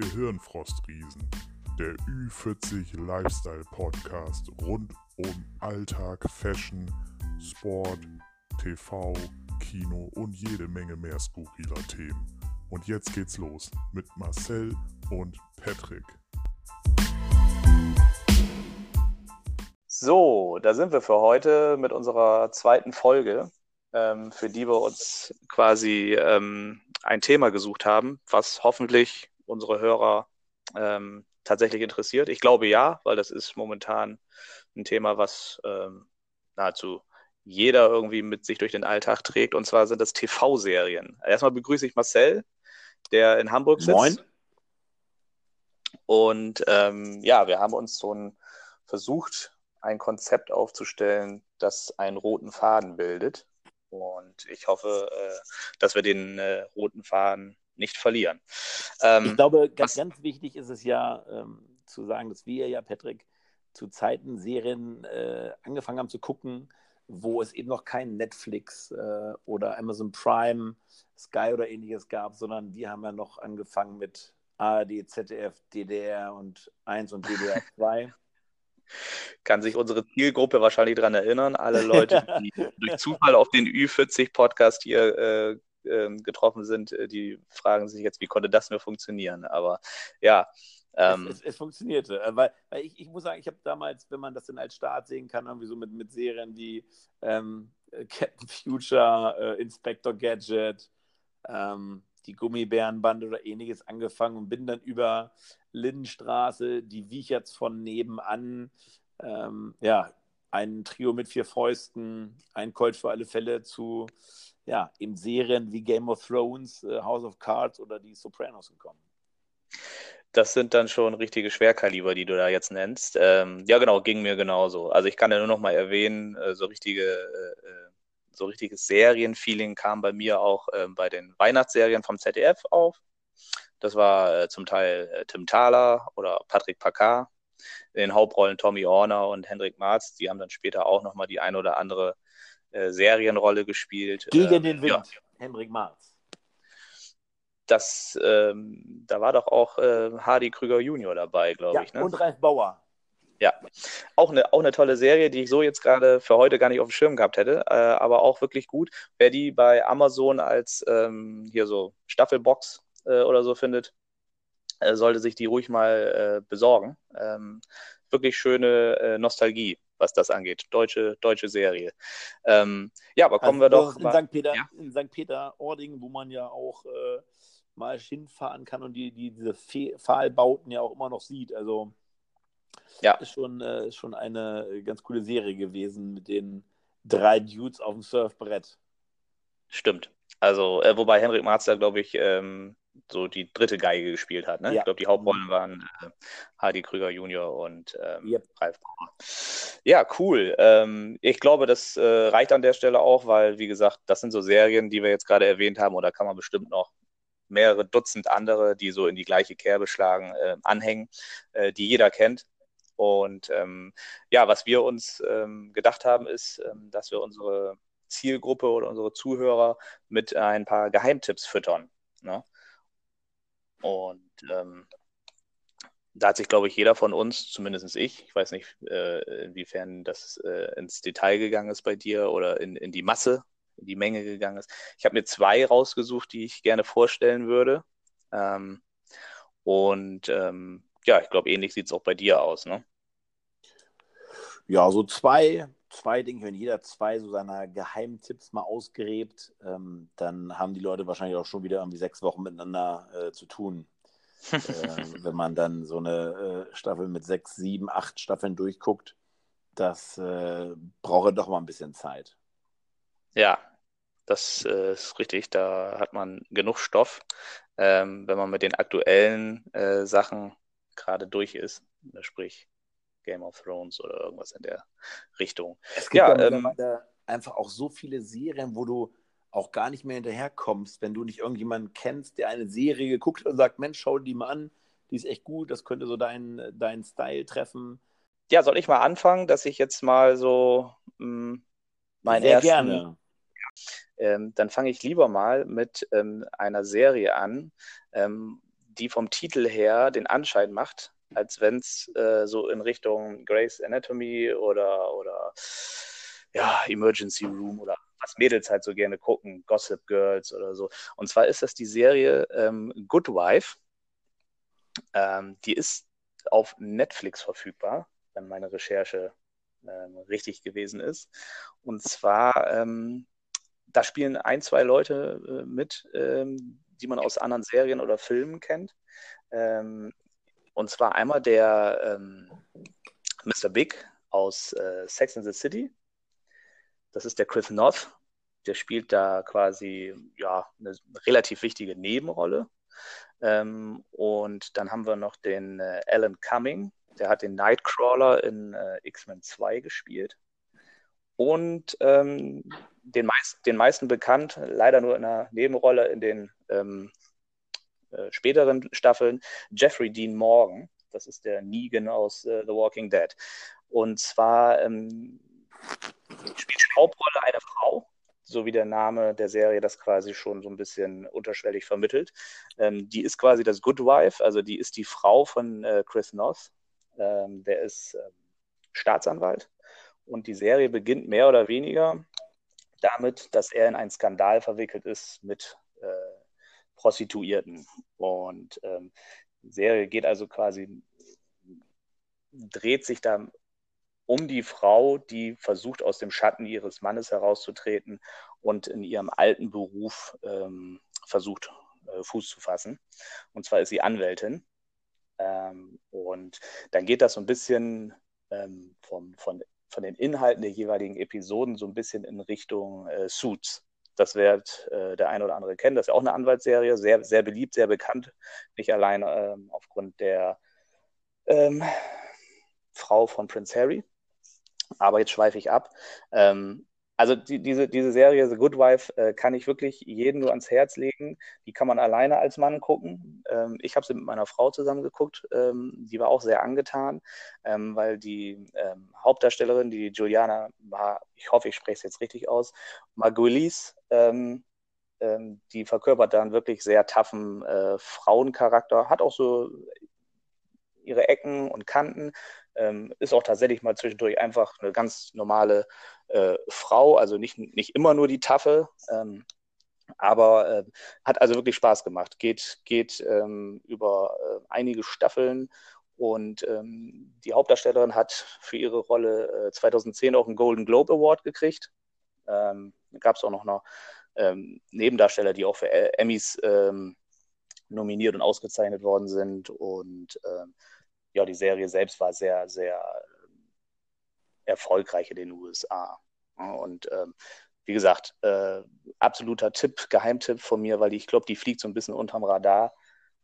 Gehirnfrostriesen, der Ü40 Lifestyle Podcast rund um Alltag, Fashion, Sport, TV, Kino und jede Menge mehr skurriler Themen. Und jetzt geht's los mit Marcel und Patrick. So, da sind wir für heute mit unserer zweiten Folge, ähm, für die wir uns quasi ähm, ein Thema gesucht haben, was hoffentlich unsere Hörer ähm, tatsächlich interessiert. Ich glaube ja, weil das ist momentan ein Thema, was ähm, nahezu jeder irgendwie mit sich durch den Alltag trägt. Und zwar sind das TV-Serien. Erstmal begrüße ich Marcel, der in Hamburg sitzt. Moin. Und ähm, ja, wir haben uns so ein versucht, ein Konzept aufzustellen, das einen roten Faden bildet. Und ich hoffe, äh, dass wir den äh, roten Faden nicht verlieren. Ähm, ich glaube, ganz, ganz wichtig ist es ja ähm, zu sagen, dass wir ja, Patrick, zu Zeiten Serien äh, angefangen haben zu gucken, wo es eben noch kein Netflix äh, oder Amazon Prime, Sky oder ähnliches gab, sondern wir haben ja noch angefangen mit ARD, ZDF, DDR und 1 und DDR 2 kann sich unsere Zielgruppe wahrscheinlich daran erinnern. Alle Leute, die durch Zufall auf den Ü40-Podcast hier äh, getroffen sind, äh, die fragen sich jetzt, wie konnte das nur funktionieren? Aber ja. Ähm, es, es, es, funktionierte. Äh, weil, weil ich, ich muss sagen, ich habe damals, wenn man das dann als Start sehen kann, irgendwie so mit, mit Serien wie ähm, Captain Future, äh, Inspector Gadget, ähm, die Gummibärenbande oder ähnliches angefangen und bin dann über Lindenstraße, die Wiecherts von nebenan, ähm, ja, ein Trio mit vier Fäusten, ein Colt für alle Fälle zu, ja, in Serien wie Game of Thrones, äh, House of Cards oder die Sopranos gekommen. Das sind dann schon richtige Schwerkaliber, die du da jetzt nennst. Ähm, ja, genau, ging mir genauso. Also ich kann ja nur noch mal erwähnen, äh, so richtige, äh, so richtiges Serienfeeling kam bei mir auch äh, bei den Weihnachtsserien vom ZDF auf. Das war zum Teil Tim Thaler oder Patrick Packard. In den Hauptrollen Tommy Orner und Hendrik Marz. Die haben dann später auch nochmal die ein oder andere Serienrolle gespielt. Gegen ähm, den Wind, ja. Hendrik Marz. Das, ähm, da war doch auch äh, Hardy Krüger Junior dabei, glaube ja, ich. Ne? Und Ralf Bauer. Ja, auch eine, auch eine tolle Serie, die ich so jetzt gerade für heute gar nicht auf dem Schirm gehabt hätte, äh, aber auch wirklich gut. Wer die bei Amazon als ähm, hier so Staffelbox äh, oder so findet, äh, sollte sich die ruhig mal äh, besorgen. Ähm, wirklich schöne äh, Nostalgie, was das angeht. Deutsche, deutsche Serie. Ähm, ja, aber kommen also, wir doch. In mal, St. Peter, ja? in St. Peter-Ording, wo man ja auch äh, mal hinfahren kann und die, die, diese Pfahlbauten ja auch immer noch sieht. Also ja. ist schon, äh, schon eine ganz coole Serie gewesen mit den drei Dudes auf dem Surfbrett. Stimmt. Also, äh, wobei Henrik Marz glaube ich, ähm, so die dritte Geige gespielt hat. Ne? Ja. Ich glaube, die Hauptrollen waren äh, Hardy Krüger Junior und ähm, yep. Ralf Bauer. Ja, cool. Ähm, ich glaube, das äh, reicht an der Stelle auch, weil, wie gesagt, das sind so Serien, die wir jetzt gerade erwähnt haben, und da kann man bestimmt noch mehrere Dutzend andere, die so in die gleiche Kerbe schlagen, äh, anhängen, die jeder kennt. Und ähm, ja, was wir uns ähm, gedacht haben, ist, ähm, dass wir unsere Zielgruppe oder unsere Zuhörer mit ein paar Geheimtipps füttern. Ne? Und ähm, da hat sich, glaube ich, jeder von uns, zumindest ich, ich weiß nicht, äh, inwiefern das äh, ins Detail gegangen ist bei dir oder in, in die Masse, in die Menge gegangen ist. Ich habe mir zwei rausgesucht, die ich gerne vorstellen würde. Ähm, und ähm, ja, ich glaube, ähnlich sieht es auch bei dir aus, ne? Ja, so zwei, zwei Dinge, wenn jeder zwei so seiner Geheimtipps mal ausgräbt, ähm, dann haben die Leute wahrscheinlich auch schon wieder irgendwie sechs Wochen miteinander äh, zu tun. äh, wenn man dann so eine äh, Staffel mit sechs, sieben, acht Staffeln durchguckt, das äh, braucht doch mal ein bisschen Zeit. Ja, das äh, ist richtig. Da hat man genug Stoff, ähm, wenn man mit den aktuellen äh, Sachen gerade durch ist. Sprich, Game of Thrones oder irgendwas in der Richtung. Es gibt ja, ähm, einfach auch so viele Serien, wo du auch gar nicht mehr hinterherkommst, wenn du nicht irgendjemanden kennst, der eine Serie geguckt hat und sagt, Mensch, schau die mal an, die ist echt gut, das könnte so deinen dein Style treffen. Ja, soll ich mal anfangen, dass ich jetzt mal so mh, hm, mein Sehr ersten, gerne. Ähm, dann fange ich lieber mal mit ähm, einer Serie an, ähm, die vom Titel her den Anschein macht, als wenn es äh, so in Richtung Grace Anatomy oder, oder ja, Emergency Room oder was Mädels halt so gerne gucken, Gossip Girls oder so. Und zwar ist das die Serie ähm, Good Wife. Ähm, die ist auf Netflix verfügbar, wenn meine Recherche ähm, richtig gewesen ist. Und zwar, ähm, da spielen ein, zwei Leute äh, mit, ähm, die man aus anderen Serien oder Filmen kennt. Ähm, und zwar einmal der ähm, Mr. Big aus äh, Sex in the City. Das ist der Chris North. Der spielt da quasi ja, eine relativ wichtige Nebenrolle. Ähm, und dann haben wir noch den äh, Alan Cumming. Der hat den Nightcrawler in äh, X-Men 2 gespielt. Und ähm, den, meist, den meisten bekannt, leider nur in einer Nebenrolle in den ähm, äh, späteren Staffeln, Jeffrey Dean Morgan. Das ist der Negan aus äh, The Walking Dead. Und zwar ähm, spielt die Hauptrolle eine Frau, so wie der Name der Serie das quasi schon so ein bisschen unterschwellig vermittelt. Ähm, die ist quasi das Good Wife, also die ist die Frau von äh, Chris North. Ähm, der ist äh, Staatsanwalt. Und die Serie beginnt mehr oder weniger damit, dass er in einen Skandal verwickelt ist mit äh, Prostituierten. Und ähm, die Serie geht also quasi, dreht sich da um die Frau, die versucht, aus dem Schatten ihres Mannes herauszutreten und in ihrem alten Beruf ähm, versucht, äh, Fuß zu fassen. Und zwar ist sie Anwältin. Ähm, und dann geht das so ein bisschen ähm, vom, von, von den Inhalten der jeweiligen Episoden so ein bisschen in Richtung äh, Suits. Das wird äh, der eine oder andere kennen. Das ist ja auch eine Anwaltsserie, sehr, sehr beliebt, sehr bekannt. Nicht allein ähm, aufgrund der ähm, Frau von Prince Harry, aber jetzt schweife ich ab. Ähm, also die, diese, diese Serie The Good Wife äh, kann ich wirklich jedem nur ans Herz legen. Die kann man alleine als Mann gucken. Ähm, ich habe sie mit meiner Frau zusammen geguckt. Ähm, die war auch sehr angetan, ähm, weil die ähm, Hauptdarstellerin, die Juliana war, ich hoffe, ich spreche es jetzt richtig aus, Margulies, ähm, ähm, die verkörpert da einen wirklich sehr taffen äh, Frauencharakter, hat auch so ihre Ecken und Kanten, ähm, ist auch tatsächlich mal zwischendurch einfach eine ganz normale äh, Frau, also nicht, nicht immer nur die Tafel, ähm, aber äh, hat also wirklich Spaß gemacht. Geht, geht ähm, über äh, einige Staffeln und ähm, die Hauptdarstellerin hat für ihre Rolle 2010 äh, auch einen Golden Globe Award gekriegt. Ähm, Gab es auch noch eine ähm, Nebendarsteller, die auch für Emmys ähm, nominiert und ausgezeichnet worden sind. Und ähm, ja, die Serie selbst war sehr, sehr ähm, erfolgreich in den USA. Und ähm, wie gesagt, äh, absoluter Tipp, Geheimtipp von mir, weil ich glaube, die fliegt so ein bisschen unterm Radar.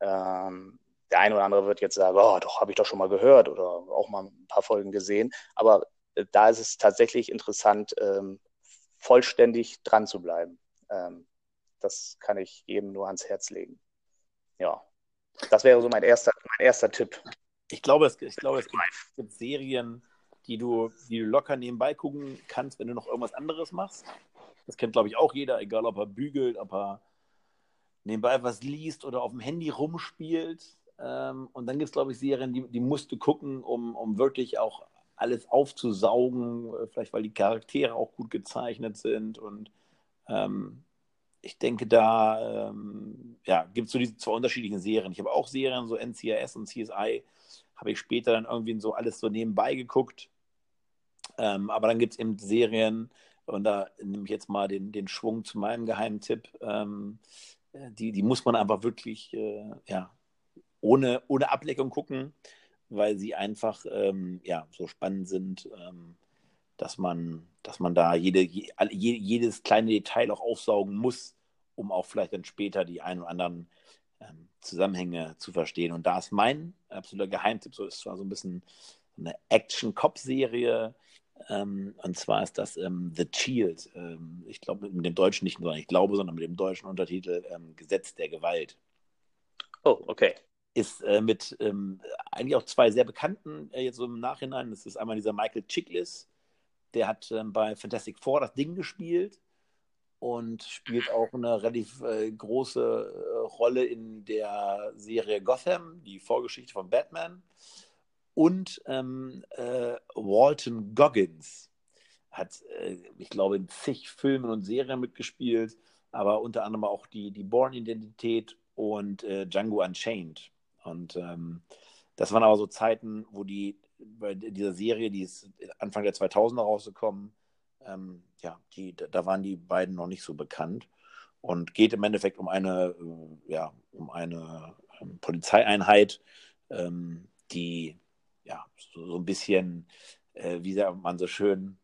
Ähm, der eine oder andere wird jetzt sagen, oh, doch, habe ich doch schon mal gehört oder auch mal ein paar Folgen gesehen. Aber äh, da ist es tatsächlich interessant, ähm, vollständig dran zu bleiben. Ähm, das kann ich jedem nur ans Herz legen. Ja, das wäre so mein erster, mein erster Tipp. Ich glaube, es, ich glaube, es gibt Serien, die du, die du locker nebenbei gucken kannst, wenn du noch irgendwas anderes machst. Das kennt, glaube ich, auch jeder, egal ob er bügelt, ob er nebenbei was liest oder auf dem Handy rumspielt. Ähm, und dann gibt es, glaube ich, Serien, die, die musst du gucken, um, um wirklich auch alles aufzusaugen, äh, vielleicht weil die Charaktere auch gut gezeichnet sind. Und ähm, ich denke, da ähm, ja, gibt es so diese zwei unterschiedlichen Serien. Ich habe auch Serien, so NCIS und CSI, habe ich später dann irgendwie so alles so nebenbei geguckt. Ähm, aber dann gibt es eben Serien, und da nehme ich jetzt mal den, den Schwung zu meinem Geheimtipp, ähm, die, die muss man einfach wirklich äh, ja, ohne, ohne Ableckung gucken, weil sie einfach ähm, ja, so spannend sind, ähm, dass, man, dass man da jede, je, jedes kleine Detail auch aufsaugen muss, um auch vielleicht dann später die ein oder anderen ähm, Zusammenhänge zu verstehen. Und da ist mein absoluter Geheimtipp, so ist zwar so ein bisschen eine Action-Cop-Serie, ähm, und zwar ist das ähm, The Shield. Ähm, ich glaube mit dem deutschen nicht nur, ich glaube, sondern mit dem deutschen Untertitel ähm, Gesetz der Gewalt. Oh, okay. Ist äh, mit ähm, eigentlich auch zwei sehr bekannten äh, jetzt so im Nachhinein. Das ist einmal dieser Michael Chiklis, der hat ähm, bei Fantastic Four das Ding gespielt und spielt auch eine relativ äh, große äh, Rolle in der Serie Gotham, die Vorgeschichte von Batman. Und ähm, äh, Walton Goggins hat, äh, ich glaube, in zig Filmen und Serien mitgespielt, aber unter anderem auch die, die Born-Identität und äh, Django Unchained. Und ähm, das waren aber so Zeiten, wo die bei dieser Serie, die ist Anfang der 2000er rausgekommen, ähm, ja, die, da waren die beiden noch nicht so bekannt und geht im Endeffekt um eine, äh, ja, um eine ähm, Polizeieinheit, ähm, die ja so, so ein bisschen, äh, wie sagt man so schön,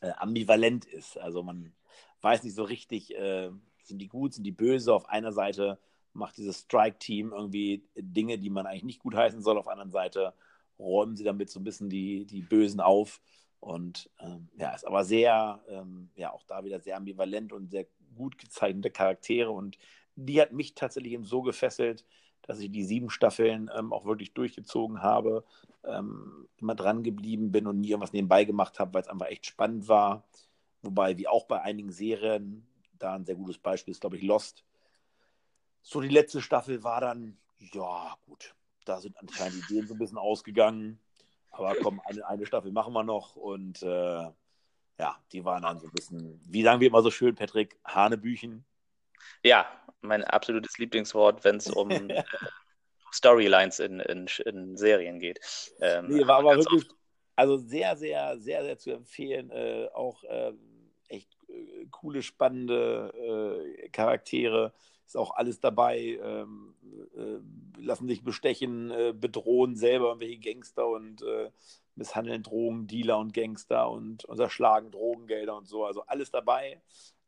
äh, ambivalent ist. Also man weiß nicht so richtig, äh, sind die gut, sind die böse. Auf einer Seite macht dieses Strike-Team irgendwie Dinge, die man eigentlich nicht gut heißen soll. Auf der anderen Seite räumen sie damit so ein bisschen die, die Bösen auf. Und ähm, ja, ist aber sehr, ähm, ja, auch da wieder sehr ambivalent und sehr gut gezeichnete Charaktere. Und die hat mich tatsächlich eben so gefesselt, dass ich die sieben Staffeln ähm, auch wirklich durchgezogen habe, ähm, immer dran geblieben bin und nie irgendwas nebenbei gemacht habe, weil es einfach echt spannend war. Wobei, wie auch bei einigen Serien, da ein sehr gutes Beispiel ist, glaube ich, Lost. So, die letzte Staffel war dann, ja, gut, da sind anscheinend Ideen so ein bisschen ausgegangen. Aber komm, eine, eine Staffel machen wir noch und äh, ja, die waren dann so ein bisschen, wie sagen wir immer so schön, Patrick, Hanebüchen. Ja, mein absolutes Lieblingswort, wenn es um äh, Storylines in, in, in, Serien geht. Ähm, nee, war aber wirklich, oft. also sehr, sehr, sehr, sehr zu empfehlen. Äh, auch äh, echt äh, coole, spannende äh, Charaktere ist auch alles dabei, ähm, äh, lassen sich bestechen, äh, bedrohen selber irgendwelche Gangster und äh, misshandeln Drogendealer und Gangster und unterschlagen Drogengelder und so. Also alles dabei.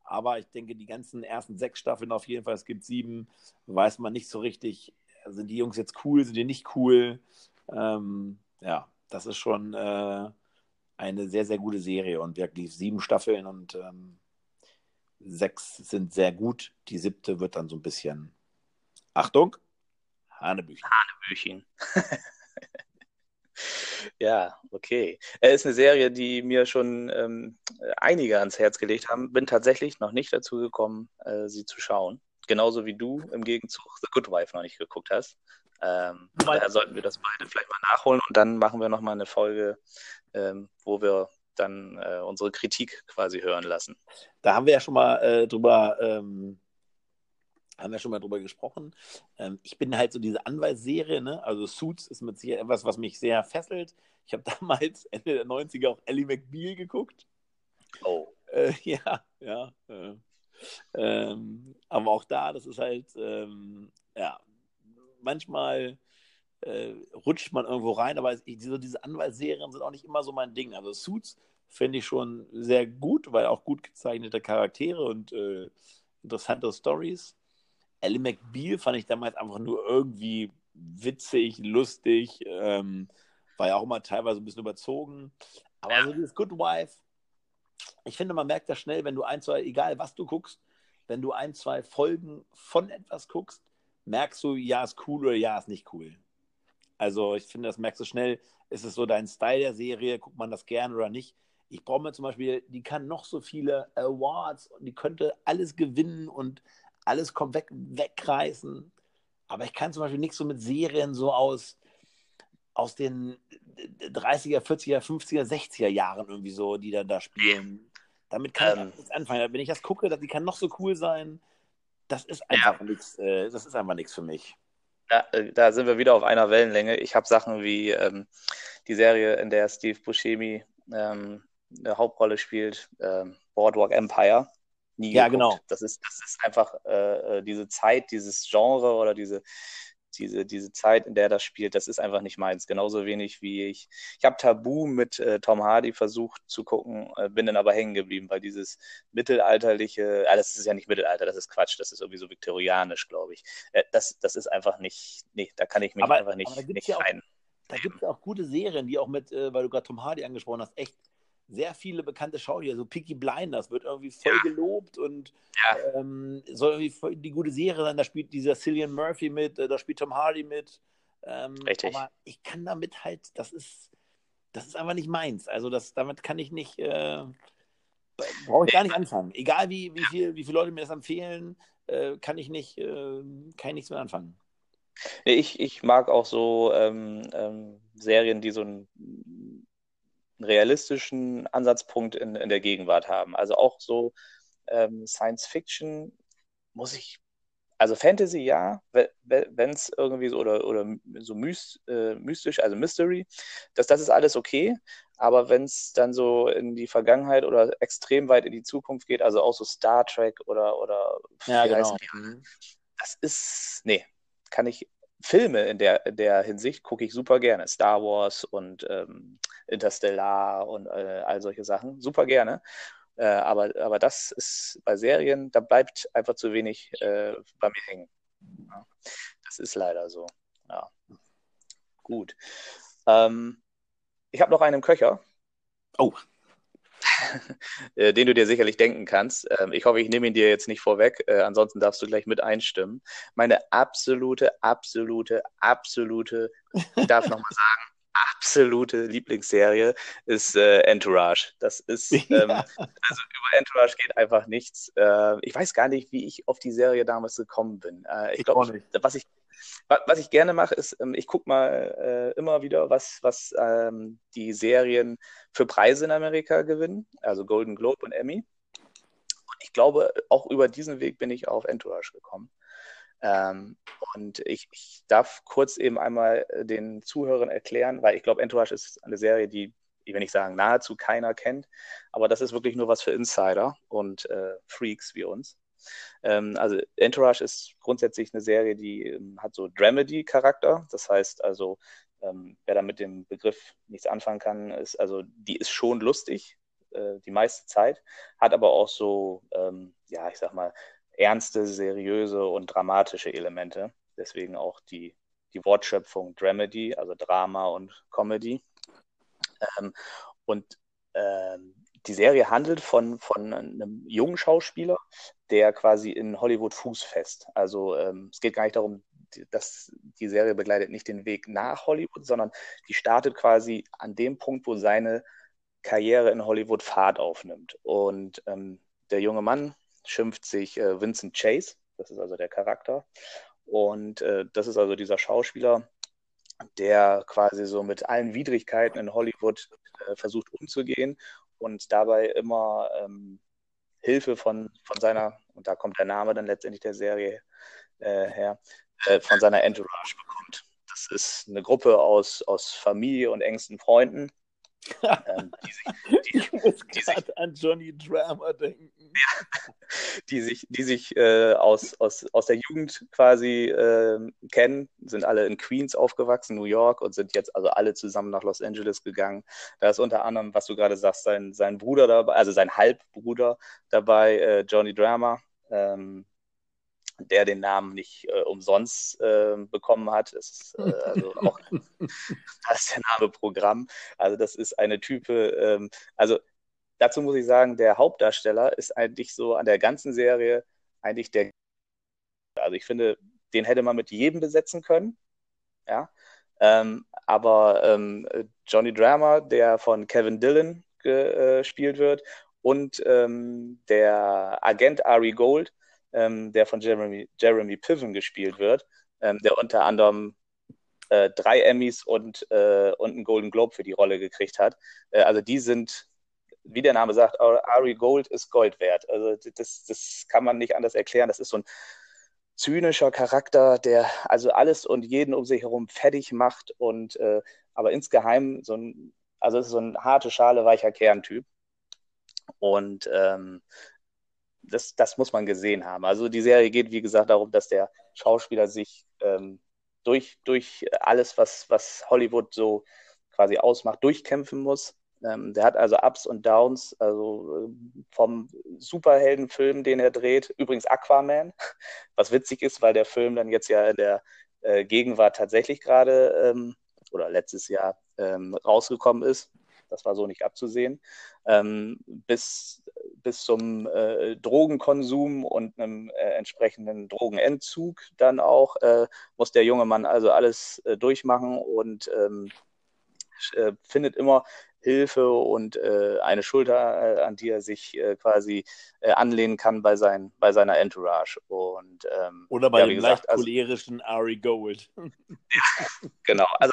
Aber ich denke, die ganzen ersten sechs Staffeln auf jeden Fall, es gibt sieben, weiß man nicht so richtig, sind die Jungs jetzt cool, sind die nicht cool? Ähm, ja, das ist schon äh, eine sehr, sehr gute Serie und wirklich sieben Staffeln und ähm, Sechs sind sehr gut. Die siebte wird dann so ein bisschen. Achtung! Hanebüchen. Hanebüchen. ja, okay. Es ist eine Serie, die mir schon ähm, einige ans Herz gelegt haben. Bin tatsächlich noch nicht dazu gekommen, äh, sie zu schauen. Genauso wie du im Gegenzug The Good Wife noch nicht geguckt hast. Ähm, daher sollten wir das beide vielleicht mal nachholen und dann machen wir nochmal eine Folge, ähm, wo wir dann äh, unsere Kritik quasi hören lassen. Da haben wir ja schon mal äh, drüber, ähm, haben wir schon mal drüber gesprochen. Ähm, ich bin halt so diese Anwaltsserie, ne? Also Suits ist mit Sicherheit etwas, was mich sehr fesselt. Ich habe damals Ende der 90er auch Ellie McBeal geguckt. Oh. Äh, ja, ja. Äh, ähm, aber auch da, das ist halt, ähm, ja, manchmal äh, rutscht man irgendwo rein, aber ich, so diese Anwaltsserien sind auch nicht immer so mein Ding. Also Suits finde ich schon sehr gut, weil auch gut gezeichnete Charaktere und äh, interessante Stories. Ellie McBeal fand ich damals einfach nur irgendwie witzig, lustig, ähm, war ja auch immer teilweise ein bisschen überzogen. Aber ja. so dieses Good Wife, ich finde, man merkt das schnell, wenn du ein, zwei, egal was du guckst, wenn du ein, zwei Folgen von etwas guckst, merkst du, ja, ist cool oder ja, ist nicht cool. Also ich finde, das merkst du schnell, ist es so dein Style der Serie, guckt man das gern oder nicht ich brauche mir zum Beispiel, die kann noch so viele Awards und die könnte alles gewinnen und alles kommt weg, wegreißen. Aber ich kann zum Beispiel nichts so mit Serien so aus, aus den 30er, 40er, 50er, 60er Jahren irgendwie so, die dann da spielen. Damit kann ähm, ich nichts anfangen. Wenn ich das gucke, die kann noch so cool sein. Das ist einfach ja. nichts, äh, das ist einfach nichts für mich. Da, äh, da, sind wir wieder auf einer Wellenlänge. Ich habe Sachen wie ähm, die Serie, in der Steve Buscemi ähm, eine Hauptrolle spielt, äh, Boardwalk Empire. Nie ja, geguckt. genau. Das ist, das ist einfach äh, äh, diese Zeit, dieses Genre oder diese, diese, diese Zeit, in der das spielt, das ist einfach nicht meins. Genauso wenig wie ich. Ich habe Tabu mit äh, Tom Hardy versucht zu gucken, äh, bin dann aber hängen geblieben, weil dieses mittelalterliche, ah, das ist ja nicht Mittelalter, das ist Quatsch, das ist irgendwie so viktorianisch, glaube ich. Äh, das, das ist einfach nicht, nee, da kann ich mich aber, einfach nicht, nicht ja rein. Da gibt es ja auch gute Serien, die auch mit, äh, weil du gerade Tom Hardy angesprochen hast, echt sehr viele bekannte Schauspieler, so Peaky Blinders wird irgendwie voll ja. gelobt und ja. ähm, soll irgendwie die gute Serie sein. Da spielt dieser Cillian Murphy mit, äh, da spielt Tom Hardy mit. Ähm, Richtig. Aber ich kann damit halt, das ist, das ist einfach nicht meins. Also das, damit kann ich nicht, äh, brauche ich gar nicht anfangen. Egal wie, wie, viel, wie viele Leute mir das empfehlen, äh, kann ich nicht, äh, kann ich nichts mehr anfangen. Ich, ich mag auch so ähm, ähm, Serien, die so einen, einen, realistischen Ansatzpunkt in, in der Gegenwart haben. Also auch so ähm, Science Fiction muss ich, also Fantasy ja, wenn es irgendwie so oder, oder so myst, äh, mystisch, also Mystery, das, das ist alles okay. Aber wenn es dann so in die Vergangenheit oder extrem weit in die Zukunft geht, also auch so Star Trek oder, oder ja, genau. Das ist, nee, kann ich, Filme in der, in der Hinsicht gucke ich super gerne. Star Wars und ähm, Interstellar und äh, all solche Sachen, super gerne. Äh, aber, aber das ist bei Serien, da bleibt einfach zu wenig äh, bei mir hängen. Ja, das ist leider so. Ja. Gut. Ähm, ich habe noch einen Köcher. Oh. Äh, den du dir sicherlich denken kannst. Ähm, ich hoffe, ich nehme ihn dir jetzt nicht vorweg. Äh, ansonsten darfst du gleich mit einstimmen. Meine absolute, absolute, absolute, ich darf nochmal sagen, absolute Lieblingsserie ist äh, Entourage. Das ist, ähm, ja. also über Entourage geht einfach nichts. Äh, ich weiß gar nicht, wie ich auf die Serie damals gekommen bin. Äh, ich glaube, was ich was ich gerne mache, ist, ähm, ich gucke mal äh, immer wieder, was, was ähm, die Serien für Preise in Amerika gewinnen, also Golden Globe und Emmy. Und ich glaube, auch über diesen Weg bin ich auf Entourage gekommen. Ähm, und ich, ich, darf kurz eben einmal äh, den Zuhörern erklären, weil ich glaube, Entourage ist eine Serie, die, ich will nicht sagen, nahezu keiner kennt, aber das ist wirklich nur was für Insider und äh, Freaks wie uns. Ähm, also Entourage ist grundsätzlich eine Serie, die ähm, hat so Dramedy-Charakter. Das heißt also, ähm, wer da mit dem Begriff nichts anfangen kann, ist also, die ist schon lustig, äh, die meiste Zeit, hat aber auch so, ähm, ja, ich sag mal, ernste, seriöse und dramatische Elemente. Deswegen auch die, die Wortschöpfung Dramedy, also Drama und Comedy. Ähm, und ähm, die Serie handelt von, von einem jungen Schauspieler, der quasi in Hollywood Fuß fest. Also ähm, es geht gar nicht darum, dass die Serie begleitet nicht den Weg nach Hollywood, sondern die startet quasi an dem Punkt, wo seine Karriere in Hollywood Fahrt aufnimmt. Und ähm, der junge Mann schimpft sich äh, Vincent Chase, das ist also der Charakter. Und äh, das ist also dieser Schauspieler, der quasi so mit allen Widrigkeiten in Hollywood äh, versucht umzugehen und dabei immer ähm, Hilfe von, von seiner, und da kommt der Name dann letztendlich der Serie äh, her, äh, von seiner Entourage bekommt. Das ist eine Gruppe aus, aus Familie und engsten Freunden. Ähm, die sich, die, ich muss gerade an Johnny Drama denken. Ja, die sich, die sich äh, aus, aus, aus der Jugend quasi äh, kennen, sind alle in Queens aufgewachsen, New York und sind jetzt also alle zusammen nach Los Angeles gegangen. Da ist unter anderem, was du gerade sagst, sein, sein Bruder dabei, also sein Halbbruder dabei, äh, Johnny Drama. Ähm, der den Namen nicht äh, umsonst äh, bekommen hat. Das ist äh, also auch das ist der Name Programm. Also das ist eine Type, ähm, also dazu muss ich sagen, der Hauptdarsteller ist eigentlich so an der ganzen Serie eigentlich der, also ich finde, den hätte man mit jedem besetzen können, ja, ähm, aber ähm, Johnny Drama, der von Kevin Dillon gespielt wird und ähm, der Agent Ari Gold, ähm, der von Jeremy, Jeremy Piven gespielt wird, ähm, der unter anderem äh, drei Emmys und, äh, und einen Golden Globe für die Rolle gekriegt hat. Äh, also die sind, wie der Name sagt, Ari Gold ist Gold wert. Also das, das kann man nicht anders erklären. Das ist so ein zynischer Charakter, der also alles und jeden um sich herum fertig macht und äh, aber insgeheim so ein, also es ist so ein harte Schale, weicher Kerntyp. Und ähm, das, das muss man gesehen haben. Also die Serie geht, wie gesagt, darum, dass der Schauspieler sich ähm, durch, durch alles, was, was Hollywood so quasi ausmacht, durchkämpfen muss. Ähm, der hat also Ups und Downs, also äh, vom Superheldenfilm, den er dreht, übrigens Aquaman, was witzig ist, weil der Film dann jetzt ja in der äh, Gegenwart tatsächlich gerade ähm, oder letztes Jahr ähm, rausgekommen ist. Das war so nicht abzusehen. Ähm, bis bis zum äh, Drogenkonsum und einem äh, entsprechenden Drogenentzug dann auch äh, muss der junge Mann also alles äh, durchmachen und ähm, äh, findet immer Hilfe und äh, eine Schulter, an die er sich quasi anlehnen kann bei, sein, bei seiner Entourage. Und, ähm, Oder bei ja, dem leicht cholerischen also, Ari Gold. ja, genau, also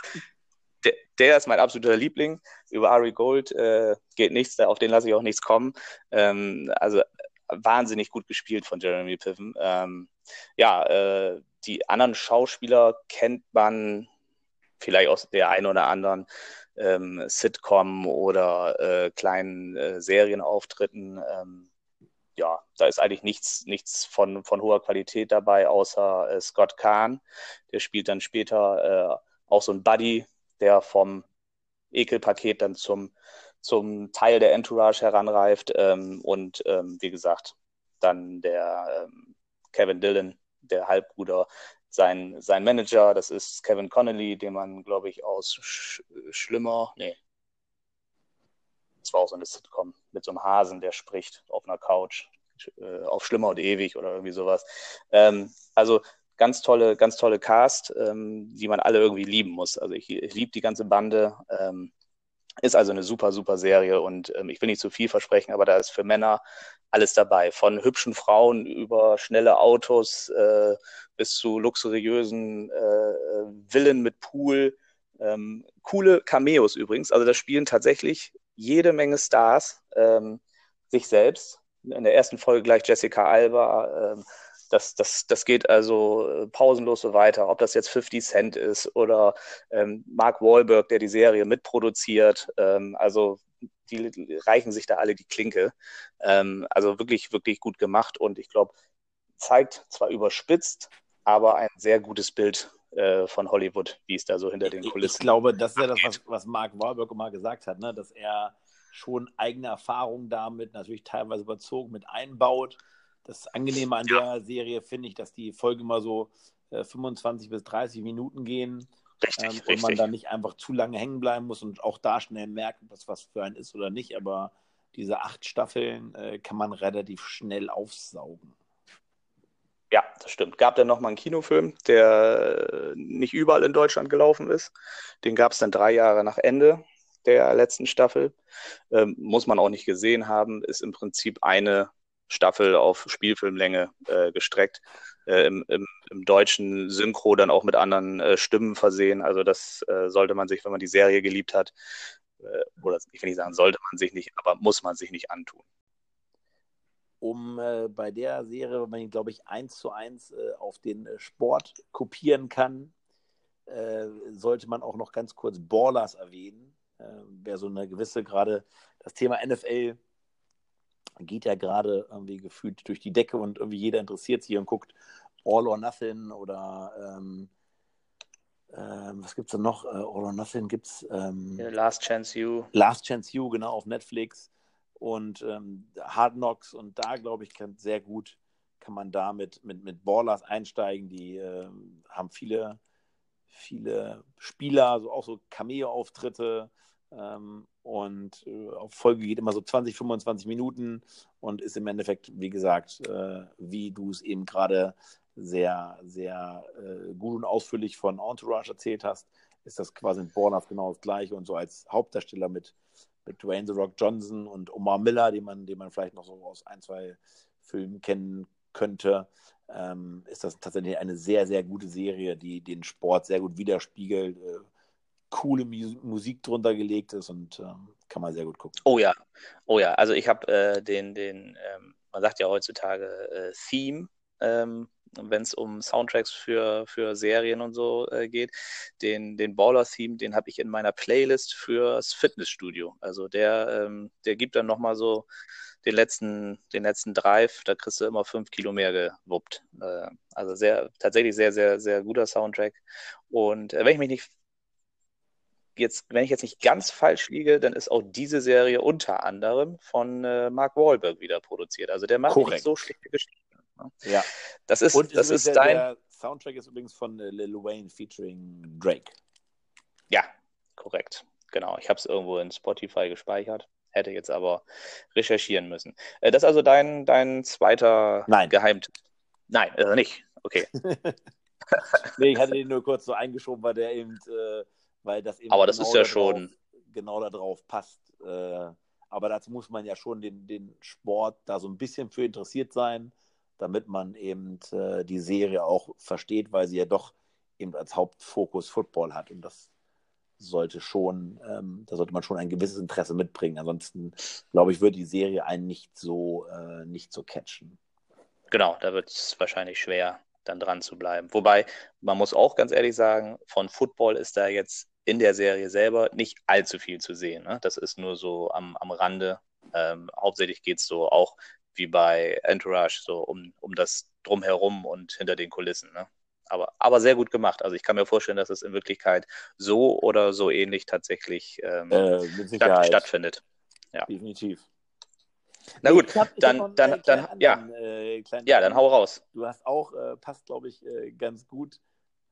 der, ist mein absoluter Liebling. Über Ari Gold äh, geht nichts, auf den lasse ich auch nichts kommen. Ähm, also wahnsinnig gut gespielt von Jeremy Piven. Ähm, ja, äh, die anderen Schauspieler kennt man vielleicht aus der einen oder anderen ähm, Sitcom oder äh, kleinen äh, Serienauftritten. Ähm, ja, da ist eigentlich nichts, nichts von, von hoher Qualität dabei, außer äh, Scott Kahn. Der spielt dann später äh, auch so ein Buddy, der vom Ekelpaket dann zum, zum Teil der Entourage heranreift. Ähm, und ähm, wie gesagt, dann der ähm, Kevin Dillon, der Halbbruder, sein, sein Manager, das ist Kevin Connolly, den man, glaube ich, aus Sch Schlimmer, nee, das war auch so eine Sitcom mit so einem Hasen, der spricht auf einer Couch, äh, auf Schlimmer und Ewig oder irgendwie sowas. Ähm, also ganz tolle, ganz tolle Cast, ähm, die man alle irgendwie lieben muss. Also ich, ich liebe die ganze Bande. Ähm, ist also eine super, super Serie und ähm, ich will nicht zu viel versprechen, aber da ist für Männer alles dabei. Von hübschen Frauen über schnelle Autos äh, bis zu luxuriösen äh, Villen mit Pool. Ähm, coole Cameos übrigens. Also da spielen tatsächlich jede Menge Stars ähm, sich selbst. In der ersten Folge gleich Jessica Alba. Ähm, das, das, das geht also äh, pausenlos so weiter. Ob das jetzt 50 Cent ist oder ähm, Mark Wahlberg, der die Serie mitproduziert. Ähm, also die reichen sich da alle die Klinke. Ähm, also wirklich, wirklich gut gemacht und ich glaube, zeigt zwar überspitzt, aber ein sehr gutes Bild äh, von Hollywood, wie es da so hinter den Kulissen Ich glaube, das ist ja das, was, was Mark Wahlberg immer gesagt hat, ne? dass er schon eigene Erfahrungen damit, natürlich teilweise überzogen, mit einbaut. Das Angenehme an ja. der Serie finde ich, dass die Folgen immer so äh, 25 bis 30 Minuten gehen. Richtig, ähm, richtig. Und man da nicht einfach zu lange hängen bleiben muss und auch da schnell merkt, was was für einen ist oder nicht. Aber diese acht Staffeln äh, kann man relativ schnell aufsaugen. Ja, das stimmt. Gab dann nochmal einen Kinofilm, der nicht überall in Deutschland gelaufen ist. Den gab es dann drei Jahre nach Ende der letzten Staffel. Ähm, muss man auch nicht gesehen haben, ist im Prinzip eine Staffel auf Spielfilmlänge äh, gestreckt. Äh, im, im, im, deutschen Synchro dann auch mit anderen äh, Stimmen versehen. Also das äh, sollte man sich, wenn man die Serie geliebt hat, äh, oder ich will nicht sagen, sollte man sich nicht, aber muss man sich nicht antun um äh, bei der Serie, wenn man glaube ich, eins zu eins auf den Sport kopieren kann, sollte man auch noch ganz kurz Ballers erwähnen. Äh, wer so eine gewisse, gerade das Thema NFL geht ja gerade irgendwie gefühlt durch die Decke und irgendwie jeder interessiert sich und guckt All or Nothing oder ähm, ähm, was gibt es da noch? All or Nothing gibt es. Ähm, Last Chance You. Last Chance You, genau, auf Netflix und ähm, Hard Knocks und da glaube ich kann sehr gut kann man da mit, mit, mit Ballers einsteigen, die äh, haben viele, viele Spieler, also auch so Cameo-Auftritte ähm, und äh, Folge geht immer so 20, 25 Minuten und ist im Endeffekt, wie gesagt, äh, wie du es eben gerade sehr, sehr äh, gut und ausführlich von Entourage erzählt hast, ist das quasi mit Ballers genau das gleiche und so als Hauptdarsteller mit mit Dwayne The Rock Johnson und Omar Miller, den man, den man vielleicht noch so aus ein, zwei Filmen kennen könnte, ähm, ist das tatsächlich eine sehr, sehr gute Serie, die den Sport sehr gut widerspiegelt, äh, coole Mu Musik drunter gelegt ist und ähm, kann man sehr gut gucken. Oh ja, oh ja, also ich habe äh, den, den ähm, man sagt ja heutzutage äh, Theme ähm, wenn es um Soundtracks für, für Serien und so äh, geht. Den, den Baller-Theme, den habe ich in meiner Playlist fürs Fitnessstudio. Also der, ähm, der gibt dann nochmal so den letzten, den letzten Drive, da kriegst du immer fünf Kilo mehr gewuppt. Äh, also sehr, tatsächlich sehr, sehr, sehr guter Soundtrack. Und äh, wenn ich mich nicht jetzt, wenn ich jetzt nicht ganz falsch liege, dann ist auch diese Serie unter anderem von äh, Mark Wahlberg wieder produziert. Also der macht Korrekt. nicht so schlechte Geschichten. Ne? Ja. Das ist, Und das ist der, dein. Der Soundtrack ist übrigens von äh, Lil Wayne featuring Drake. Ja, korrekt. Genau. Ich habe es irgendwo in Spotify gespeichert. Hätte jetzt aber recherchieren müssen. Äh, das ist also dein, dein zweiter Nein. Geheimtipp. Nein, also nicht. Okay. nee, ich hatte den nur kurz so eingeschoben, weil der eben, äh, weil das eben. Aber das genau ist ja schon genau darauf passt. Äh, aber dazu muss man ja schon den, den Sport da so ein bisschen für interessiert sein, damit man eben äh, die Serie auch versteht, weil sie ja doch eben als Hauptfokus Football hat. Und das sollte schon, ähm, da sollte man schon ein gewisses Interesse mitbringen. Ansonsten, glaube ich, würde die Serie einen nicht so, äh, nicht so catchen. Genau, da wird es wahrscheinlich schwer, dann dran zu bleiben. Wobei, man muss auch ganz ehrlich sagen, von Football ist da jetzt in der Serie selber nicht allzu viel zu sehen. Ne? Das ist nur so am, am Rande. Ähm, hauptsächlich geht es so auch wie bei Entourage so um, um das Drumherum und hinter den Kulissen. Ne? aber, aber sehr gut gemacht. Also ich kann mir vorstellen, dass es in Wirklichkeit so oder so ähnlich tatsächlich ähm, äh, stattfindet. Ja. Definitiv. Na gut, hab, dann, dann, dann, anderen, ja. Äh, ja, dann hau raus. Du hast auch, äh, passt glaube ich äh, ganz gut,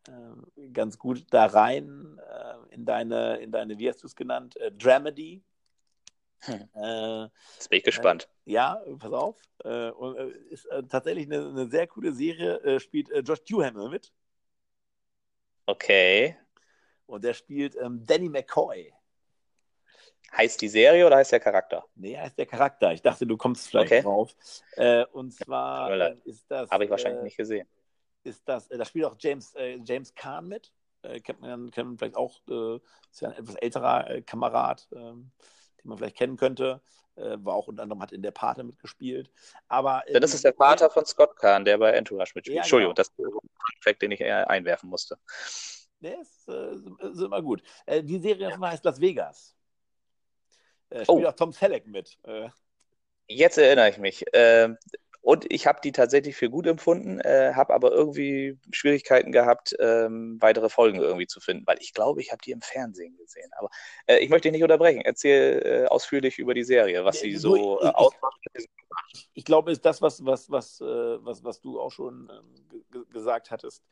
äh, ganz gut da rein äh, in deine, in deine, wie hast du es genannt, Dramedy. Hm. Jetzt bin ich gespannt. ja, pass auf. ist tatsächlich eine, eine, sehr coole Serie. spielt Josh Duhamel mit. Okay. Und der spielt ähm, Danny McCoy. Heißt die Serie oder heißt der Charakter? Nee, heißt der Charakter. Ich dachte, du kommst vielleicht okay. drauf. Äh, und zwar äh, ist das. Habe ich wahrscheinlich äh, nicht gesehen. Ist das, äh, da spielt auch James, äh, James Kahn mit. Äh, kennt, man, kennt man vielleicht auch, ist ja ein etwas älterer Kamerad, ähm, den man vielleicht kennen könnte. war auch unter anderem hat in der Pate mitgespielt. Aber, ja, das ist der Vater von Scott Kahn, der bei Entourage mitspielt. Ja, Entschuldigung, genau. das ist ein Fact, den ich einwerfen musste. Nee, ist, ist immer gut. die Serie ja. heißt Las Vegas. Äh, spielt oh. auch Tom Selleck mit. Äh. Jetzt erinnere ich mich. Äh, und ich habe die tatsächlich für gut empfunden, äh, habe aber irgendwie Schwierigkeiten gehabt, ähm, weitere Folgen irgendwie zu finden, weil ich glaube, ich habe die im Fernsehen gesehen. Aber äh, ich möchte dich nicht unterbrechen. Erzähl äh, ausführlich über die Serie, was sie so ich, ausmacht. Ich, ich, glaube, ist das, was, was, was, was, was du auch schon ähm, gesagt hattest,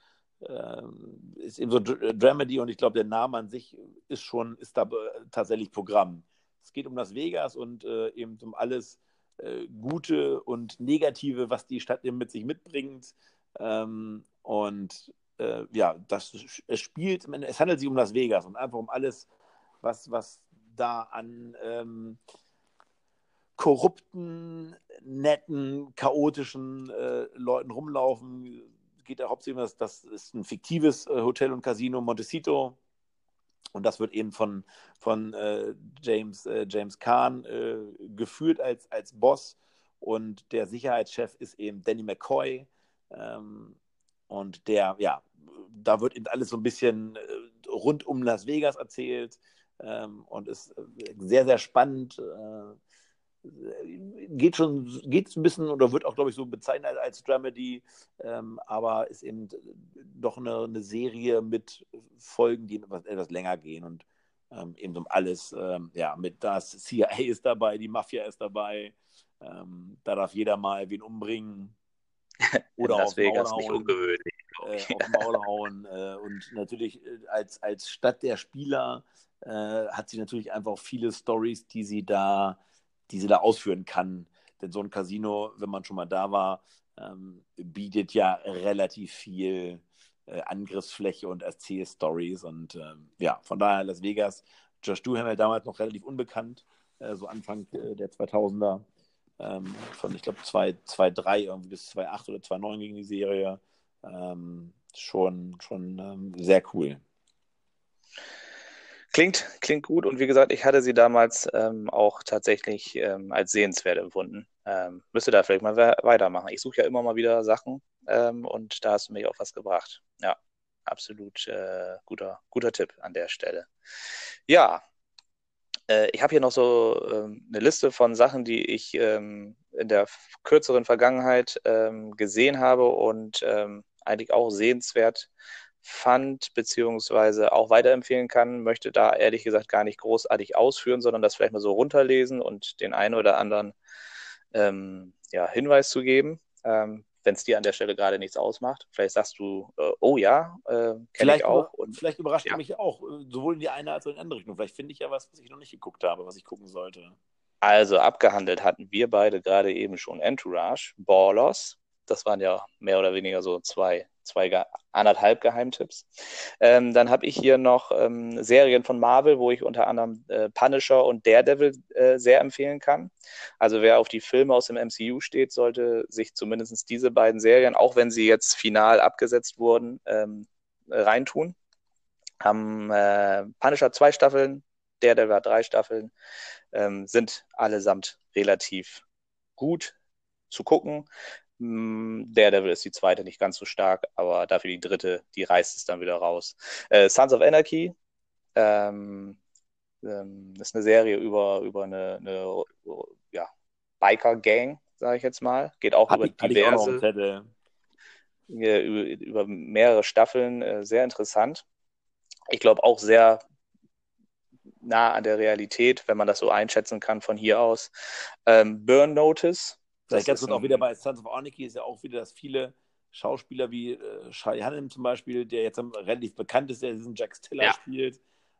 ähm, ist eben so Dramedy und ich glaube, der Name an sich ist schon, ist da tatsächlich Programm. Es geht um Las Vegas und äh, eben um alles äh, Gute und Negative, was die Stadt mit sich mitbringt. Ähm, und äh, ja, das es spielt, es handelt sich um Las Vegas und einfach um alles, was, was da an ähm, korrupten, netten, chaotischen äh, Leuten rumlaufen. Geht da hauptsächlich um das, das ist ein fiktives äh, Hotel und Casino Montecito und das wird eben von, von äh, James, äh, James Kahn äh, geführt als, als Boss. Und der Sicherheitschef ist eben Danny McCoy. Ähm, und der, ja, da wird eben alles so ein bisschen äh, rund um Las Vegas erzählt. Ähm, und ist äh, sehr, sehr spannend. Äh, geht schon, geht ein bisschen oder wird auch, glaube ich, so bezeichnet als Dramedy, ähm, aber ist eben doch eine, eine, Serie mit Folgen, die etwas, etwas länger gehen und ähm, eben um alles, ähm, ja, mit das CIA ist dabei, die Mafia ist dabei, ähm, da darf jeder mal wen umbringen oder auf Vegas Maul hauen, ungewöhnlich. Äh, auf Maul hauen äh, und natürlich äh, als, als Stadt der Spieler äh, hat sie natürlich einfach viele Stories, die sie da die sie da ausführen kann. Denn so ein Casino, wenn man schon mal da war, ähm, bietet ja relativ viel äh, Angriffsfläche und Erzählstories. Und ähm, ja, von daher Las Vegas, Josh Duhamel damals noch relativ unbekannt, äh, so Anfang äh, der 2000er. Ähm, von, ich glaube, 2.3 irgendwie bis 2.8 oder 2.9 gegen die Serie. Ähm, schon schon ähm, sehr cool. Klingt, klingt gut und wie gesagt, ich hatte sie damals ähm, auch tatsächlich ähm, als sehenswert empfunden. Ähm, müsste da vielleicht mal weitermachen. Ich suche ja immer mal wieder Sachen ähm, und da hast du mich auch was gebracht. Ja, absolut äh, guter, guter Tipp an der Stelle. Ja, äh, ich habe hier noch so äh, eine Liste von Sachen, die ich ähm, in der kürzeren Vergangenheit ähm, gesehen habe und eigentlich auch sehenswert fand, beziehungsweise auch weiterempfehlen kann, möchte da ehrlich gesagt gar nicht großartig ausführen, sondern das vielleicht mal so runterlesen und den einen oder anderen ähm, ja, Hinweis zu geben. Ähm, wenn es dir an der Stelle gerade nichts ausmacht. Vielleicht sagst du, äh, oh ja, äh, kenne ich auch. Und, vielleicht überrascht ja. mich auch, äh, sowohl in die eine als auch in die andere Richtung. Vielleicht finde ich ja was, was ich noch nicht geguckt habe, was ich gucken sollte. Also abgehandelt hatten wir beide gerade eben schon Entourage, Ballers. Das waren ja mehr oder weniger so zwei zwei anderthalb Geheimtipps. Ähm, dann habe ich hier noch ähm, Serien von Marvel, wo ich unter anderem äh, Punisher und Daredevil äh, sehr empfehlen kann. Also wer auf die Filme aus dem MCU steht, sollte sich zumindest diese beiden Serien, auch wenn sie jetzt final abgesetzt wurden, ähm, reintun. Haben äh, Punisher zwei Staffeln, Daredevil hat drei Staffeln, ähm, sind allesamt relativ gut zu gucken. Hm, Daredevil ist die zweite nicht ganz so stark, aber dafür die dritte, die reißt es dann wieder raus. Äh, Sons of Anarchy ähm, ähm, ist eine Serie über, über eine, eine ja, Biker-Gang, sage ich jetzt mal. Geht auch hat über ich, diverse. Auch über, über, mehrere Staffeln, äh, sehr interessant. Ich glaube auch sehr nah an der Realität, wenn man das so einschätzen kann von hier aus. Ähm, Burn Notice Vielleicht ganz kurz auch wieder bei Sons of Anarchy ist ja auch wieder, dass viele Schauspieler wie äh, Shai Hannem zum Beispiel, der jetzt relativ bekannt ist, der diesen Jack Stiller ja. spielt.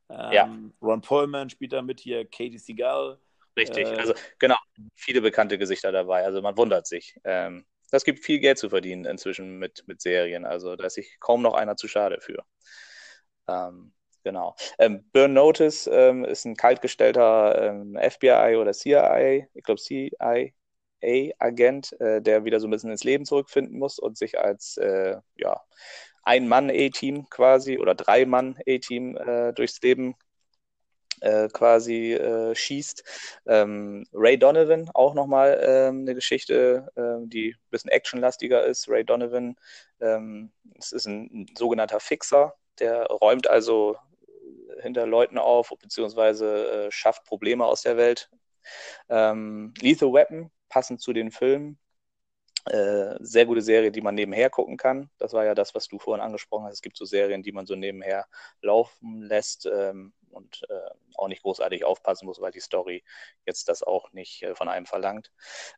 Ähm, ja. Ron Pohlman spielt da mit hier, Katie Seagal. Richtig, äh, also genau, viele bekannte Gesichter dabei. Also man wundert sich. Ähm, das gibt viel Geld zu verdienen inzwischen mit, mit Serien. Also da ist sich kaum noch einer zu schade für. Ähm, genau. Ähm, Burn Notice ähm, ist ein kaltgestellter ähm, FBI oder CIA, ich glaube CIA, agent äh, der wieder so ein bisschen ins Leben zurückfinden muss und sich als äh, ja, Ein-Mann-A-Team quasi oder Drei-Mann-A-Team äh, durchs Leben äh, quasi äh, schießt. Ähm, Ray Donovan, auch nochmal ähm, eine Geschichte, ähm, die ein bisschen actionlastiger ist. Ray Donovan, ähm, es ist ein, ein sogenannter Fixer, der räumt also hinter Leuten auf, beziehungsweise äh, schafft Probleme aus der Welt. Ähm, Lethal Weapon passend zu den Filmen. Äh, sehr gute Serie, die man nebenher gucken kann. Das war ja das, was du vorhin angesprochen hast. Es gibt so Serien, die man so nebenher laufen lässt ähm, und äh, auch nicht großartig aufpassen muss, weil die Story jetzt das auch nicht äh, von einem verlangt.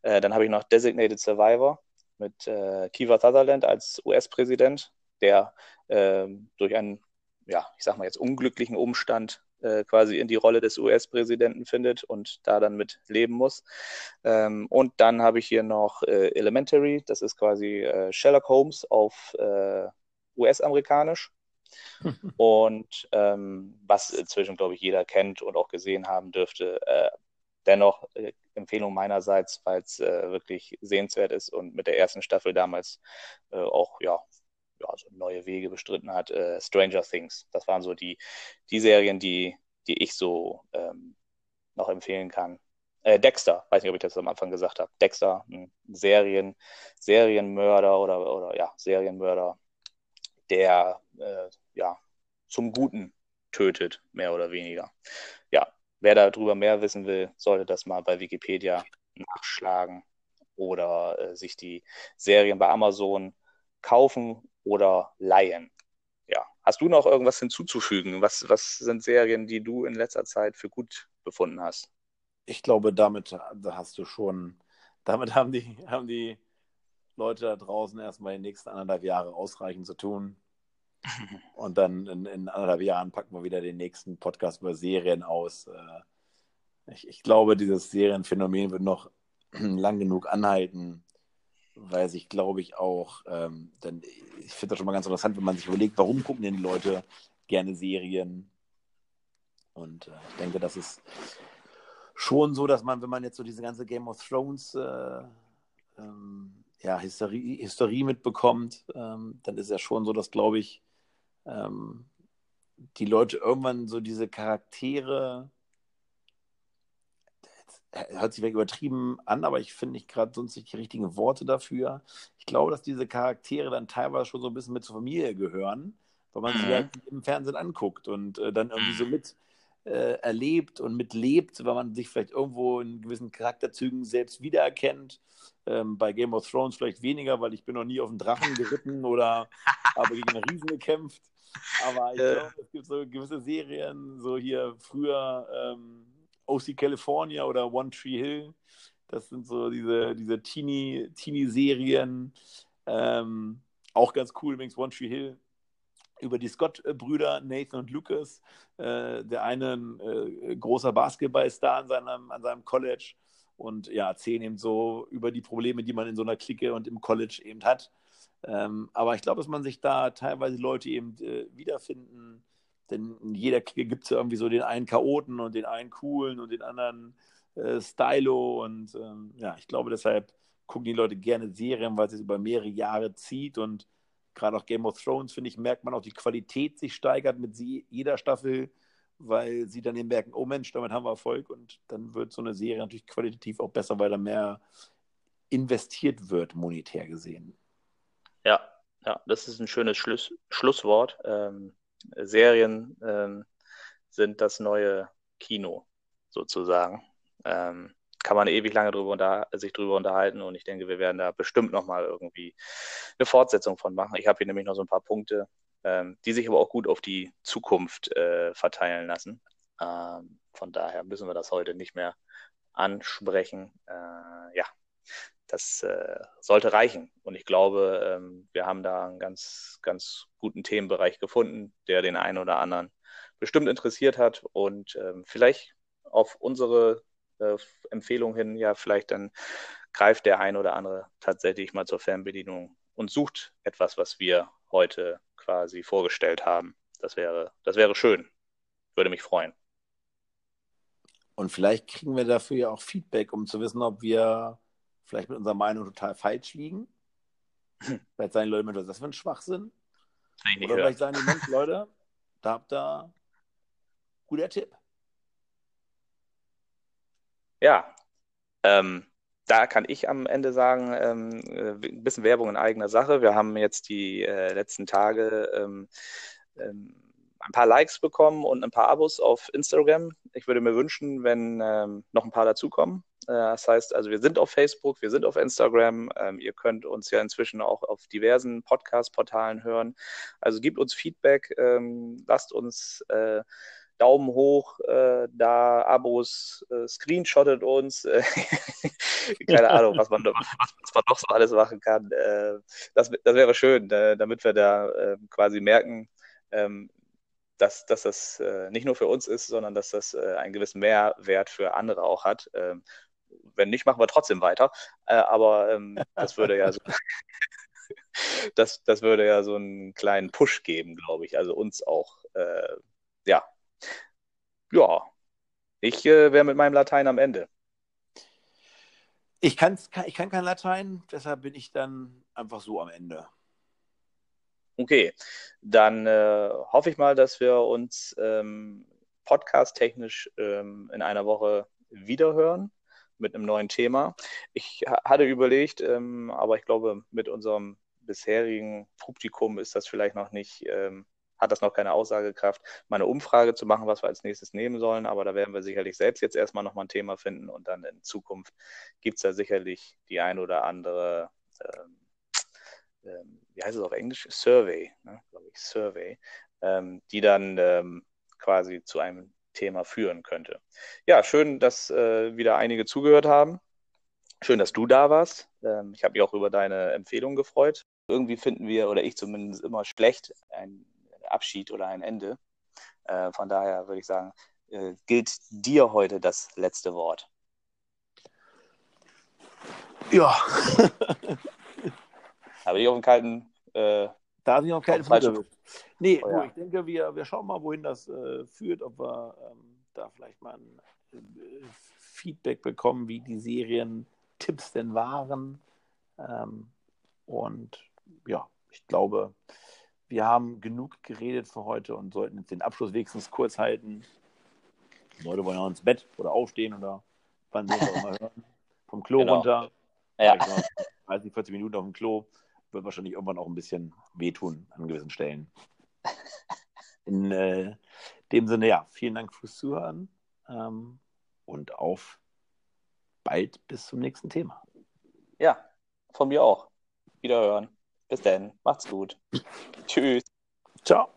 Äh, dann habe ich noch Designated Survivor mit äh, Kiva Sutherland als US-Präsident, der ähm, durch einen, ja, ich sag mal jetzt unglücklichen Umstand äh, quasi in die Rolle des US-Präsidenten findet und da dann mit leben muss. Ähm, und dann habe ich hier noch äh, Elementary, das ist quasi äh, Sherlock Holmes auf äh, US-amerikanisch. und ähm, was inzwischen, glaube ich, jeder kennt und auch gesehen haben dürfte. Äh, dennoch Empfehlung meinerseits, weil es wirklich sehenswert ist und mit der ersten Staffel damals auch ja, ja, so neue Wege bestritten hat, äh, Stranger Things. Das waren so die, die Serien, die, die ich so ähm, noch empfehlen kann. Äh, Dexter, weiß nicht, ob ich das am Anfang gesagt habe. Dexter, ein Serien, Serienmörder oder, oder ja, Serienmörder, der äh, ja zum Guten tötet, mehr oder weniger. Ja, wer darüber mehr wissen will, sollte das mal bei Wikipedia nachschlagen oder äh, sich die Serien bei Amazon kaufen oder leihen. Ja. Hast du noch irgendwas hinzuzufügen? Was, was sind Serien, die du in letzter Zeit für gut befunden hast? Ich glaube, damit da hast du schon, damit haben die, haben die Leute da draußen erstmal die nächsten anderthalb Jahre ausreichend zu tun. Und dann in, in, anderthalb Jahren packen wir wieder den nächsten Podcast über Serien aus. Äh, ich, ich glaube, dieses Serienphänomen wird noch lang genug anhalten, weil sich, glaube ich, auch, ähm, dann, ich finde das schon mal ganz interessant, wenn man sich überlegt, warum gucken denn die Leute gerne Serien? Und äh, ich denke, das ist schon so, dass man, wenn man jetzt so diese ganze Game of Thrones äh, ähm, ja, Historie, Historie mitbekommt, ähm, dann ist ja schon so, dass, glaube ich, ähm, die Leute irgendwann so diese Charaktere hört sich vielleicht übertrieben an, aber ich finde nicht gerade sonst nicht die richtigen Worte dafür. Ich glaube, dass diese Charaktere dann teilweise schon so ein bisschen mit zur Familie gehören, weil man mhm. sie halt im Fernsehen anguckt und äh, dann irgendwie so mhm. mit äh, erlebt und mitlebt, weil man sich vielleicht irgendwo in gewissen Charakterzügen selbst wiedererkennt. Ähm, bei Game of Thrones vielleicht weniger, weil ich bin noch nie auf einen Drachen geritten oder habe gegen einen Riesen gekämpft. Aber ich glaube, es gibt so gewisse Serien, so hier früher ähm, OC California oder One Tree Hill. Das sind so diese, diese Teenie-Serien. ähm, auch ganz cool übrigens, One Tree Hill über die Scott-Brüder Nathan und Lucas. Äh, der eine ein äh, großer Basketballstar an seinem, an seinem College und ja, erzählen eben so über die Probleme, die man in so einer Clique und im College eben hat. Ähm, aber ich glaube, dass man sich da teilweise Leute eben äh, wiederfinden, denn in jeder Clique gibt es ja irgendwie so den einen Chaoten und den einen coolen und den anderen äh, Stylo und ähm, ja, ich glaube deshalb gucken die Leute gerne Serien, weil es über mehrere Jahre zieht und gerade auch Game of Thrones, finde ich, merkt man auch, die Qualität sich steigert mit jeder Staffel, weil sie dann eben merken, oh Mensch, damit haben wir Erfolg und dann wird so eine Serie natürlich qualitativ auch besser, weil da mehr investiert wird, monetär gesehen. Ja, ja, das ist ein schönes Schluss, Schlusswort. Ähm, Serien ähm, sind das neue Kino sozusagen. Ähm, kann man ewig lange drüber sich drüber unterhalten und ich denke, wir werden da bestimmt nochmal irgendwie eine Fortsetzung von machen. Ich habe hier nämlich noch so ein paar Punkte, ähm, die sich aber auch gut auf die Zukunft äh, verteilen lassen. Ähm, von daher müssen wir das heute nicht mehr ansprechen. Äh, ja, das äh, sollte reichen. Und ich glaube, ähm, wir haben da einen ganz, ganz guten Themenbereich gefunden, der den einen oder anderen bestimmt interessiert hat und ähm, vielleicht auf unsere äh, Empfehlung hin, ja, vielleicht dann greift der ein oder andere tatsächlich mal zur Fernbedienung und sucht etwas, was wir heute quasi vorgestellt haben. Das wäre, das wäre schön. Würde mich freuen. Und vielleicht kriegen wir dafür ja auch Feedback, um zu wissen, ob wir vielleicht mit unserer Meinung total falsch liegen. vielleicht sagen die Leute, was ist das für ein Schwachsinn? Oder hören. vielleicht sagen die Mensch, Leute, da habt ihr guter Tipp. Ja, ähm, da kann ich am Ende sagen, ähm, äh, ein bisschen Werbung in eigener Sache. Wir haben jetzt die äh, letzten Tage ähm, ähm, ein paar Likes bekommen und ein paar Abos auf Instagram. Ich würde mir wünschen, wenn ähm, noch ein paar dazukommen. Äh, das heißt, also wir sind auf Facebook, wir sind auf Instagram. Ähm, ihr könnt uns ja inzwischen auch auf diversen Podcast-Portalen hören. Also gebt uns Feedback, ähm, lasst uns äh, Daumen hoch, äh, da Abos, screenshottet uns. Keine Ahnung, was man, was, man noch so alles machen kann. Das, das wäre schön, damit wir da äh, quasi merken, ähm, dass, dass das nicht nur für uns ist, sondern dass das einen gewissen Mehrwert für andere auch hat. Wenn nicht, machen wir trotzdem weiter. Äh, aber ähm, das würde ja so. das, das würde ja so einen kleinen Push geben, glaube ich. Also uns auch, äh, ja, ja, ich äh, wäre mit meinem Latein am Ende. Ich, kann's, ich kann kein Latein, deshalb bin ich dann einfach so am Ende. Okay, dann äh, hoffe ich mal, dass wir uns ähm, podcast-technisch ähm, in einer Woche wiederhören mit einem neuen Thema. Ich hatte überlegt, ähm, aber ich glaube, mit unserem bisherigen Publikum ist das vielleicht noch nicht ähm, hat das noch keine Aussagekraft, mal eine Umfrage zu machen, was wir als nächstes nehmen sollen. Aber da werden wir sicherlich selbst jetzt erstmal nochmal ein Thema finden und dann in Zukunft gibt es da sicherlich die ein oder andere, ähm, ähm, wie heißt es auf Englisch? Survey, ne? glaube ich, Survey, ähm, die dann ähm, quasi zu einem Thema führen könnte. Ja, schön, dass äh, wieder einige zugehört haben. Schön, dass du da warst. Ähm, ich habe mich auch über deine Empfehlung gefreut. Irgendwie finden wir, oder ich zumindest immer schlecht, ein Abschied oder ein Ende. Äh, von daher würde ich sagen, äh, gilt dir heute das letzte Wort. Ja. Habe ich auf dem kalten. Da habe ich auf keinen Fall. Nee, oh, ja. ich denke, wir, wir schauen mal, wohin das äh, führt, ob wir ähm, da vielleicht mal ein äh, Feedback bekommen, wie die Serientipps denn waren. Ähm, und ja, ich glaube, wir haben genug geredet für heute und sollten jetzt den Abschluss wenigstens kurz halten. Die Leute wollen ja ins Bett oder aufstehen oder wann sie auch mal hören. Vom Klo genau. runter. Ja. 30, 40 Minuten auf dem Klo wird wahrscheinlich irgendwann auch ein bisschen wehtun an gewissen Stellen. In äh, dem Sinne, ja, vielen Dank fürs Zuhören ähm, und auf bald bis zum nächsten Thema. Ja, von mir auch. Wiederhören. Bis dann. Macht's gut. Tschüss. Ciao.